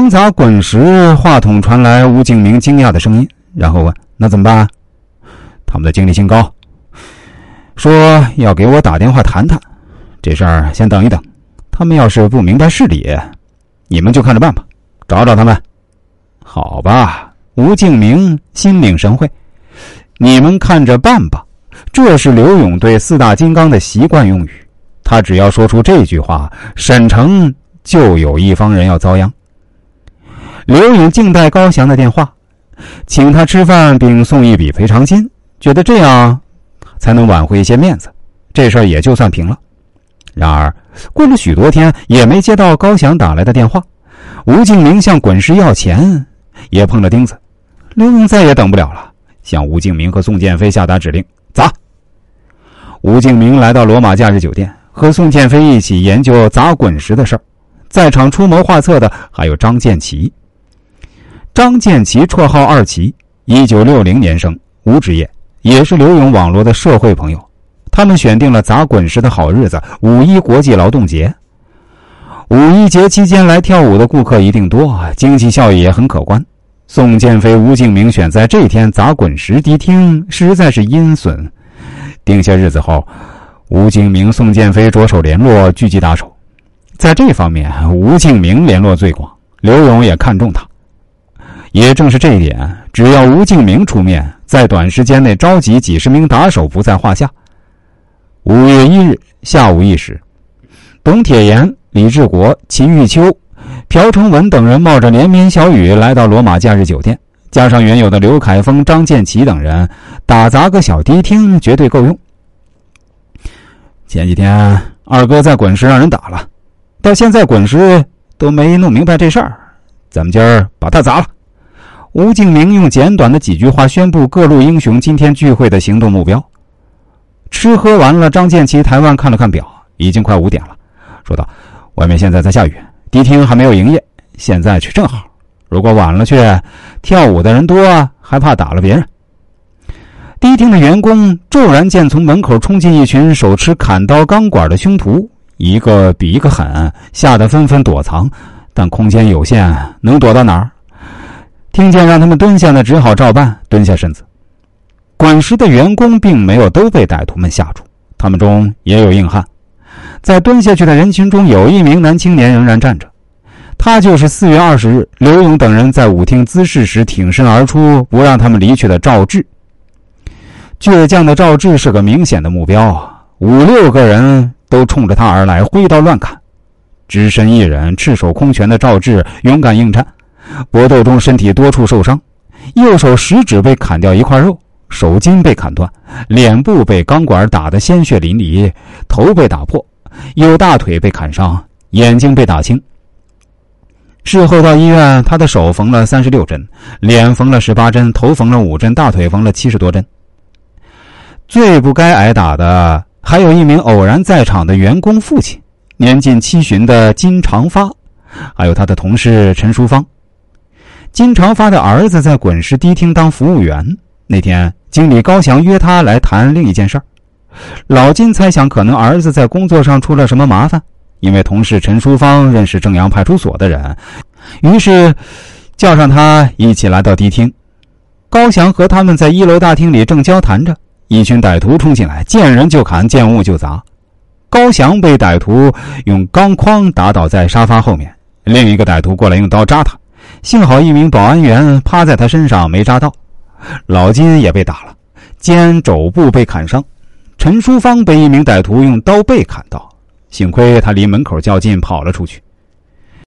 忙砸滚石，话筒传来吴敬明惊讶的声音，然后问：“那怎么办？”他们的经理姓高，说要给我打电话谈谈，这事儿先等一等。他们要是不明白事理，你们就看着办吧，找找他们。好吧，吴敬明心领神会，你们看着办吧。这是刘勇对四大金刚的习惯用语，他只要说出这句话，沈城就有一方人要遭殃。刘勇静待高翔的电话，请他吃饭，并送一笔赔偿金，觉得这样才能挽回一些面子，这事儿也就算平了。然而过了许多天，也没接到高翔打来的电话。吴敬明向滚石要钱，也碰了钉子。刘勇再也等不了了，向吴敬明和宋建飞下达指令。砸！吴敬明来到罗马假日酒店，和宋建飞一起研究砸滚石的事儿。在场出谋划策的还有张建奇。张建奇绰号二奇，一九六零年生，无职业，也是刘勇网络的社会朋友。他们选定了砸滚石的好日子——五一国际劳动节。五一节期间来跳舞的顾客一定多，经济效益也很可观。宋建飞、吴敬明选在这天砸滚石迪厅，实在是阴损。定下日子后，吴敬明、宋建飞着手联络，聚集打手。在这方面，吴敬明联络最广，刘勇也看中他。也正是这一点，只要吴敬明出面，在短时间内召集几十名打手不在话下。五月一日下午一时，董铁岩、李志国、秦玉秋。朴成文等人冒着连绵小雨来到罗马假日酒店，加上原有的刘凯峰、张建奇等人，打砸个小迪厅绝对够用。前几天二哥在滚石让人打了，到现在滚石都没弄明白这事儿，咱们今儿把他砸了。吴敬明用简短的几句话宣布各路英雄今天聚会的行动目标。吃喝完了，张建奇台湾看了看表，已经快五点了，说道：“外面现在在下雨。”迪厅还没有营业，现在去正好。如果晚了去，跳舞的人多，还怕打了别人。迪厅的员工骤然见从门口冲进一群手持砍刀钢管的凶徒，一个比一个狠，吓得纷纷躲藏。但空间有限，能躲到哪儿？听见让他们蹲下呢，只好照办，蹲下身子。管事的员工并没有都被歹徒们吓住，他们中也有硬汉。在蹲下去的人群中，有一名男青年仍然站着，他就是四月二十日刘勇等人在舞厅滋事时挺身而出，不让他们离去的赵志。倔强的赵志是个明显的目标，五六个人都冲着他而来，挥刀乱砍。只身一人，赤手空拳的赵志勇敢应战，搏斗中身体多处受伤，右手食指被砍掉一块肉，手筋被砍断，脸部被钢管打得鲜血淋漓，头被打破。右大腿被砍伤，眼睛被打青。事后到医院，他的手缝了三十六针，脸缝了十八针，头缝了五针，大腿缝了七十多针。最不该挨打的，还有一名偶然在场的员工父亲，年近七旬的金长发，还有他的同事陈淑芳。金长发的儿子在滚石迪厅当服务员，那天经理高翔约他来谈另一件事儿。老金猜想，可能儿子在工作上出了什么麻烦，因为同事陈淑芳认识正阳派出所的人，于是叫上他一起来到迪厅。高翔和他们在一楼大厅里正交谈着，一群歹徒冲进来，见人就砍，见物就砸。高翔被歹徒用钢框打倒在沙发后面，另一个歹徒过来用刀扎他，幸好一名保安员趴在他身上没扎到。老金也被打了，肩肘部被砍伤。陈淑芳被一名歹徒用刀背砍到，幸亏他离门口较近，跑了出去。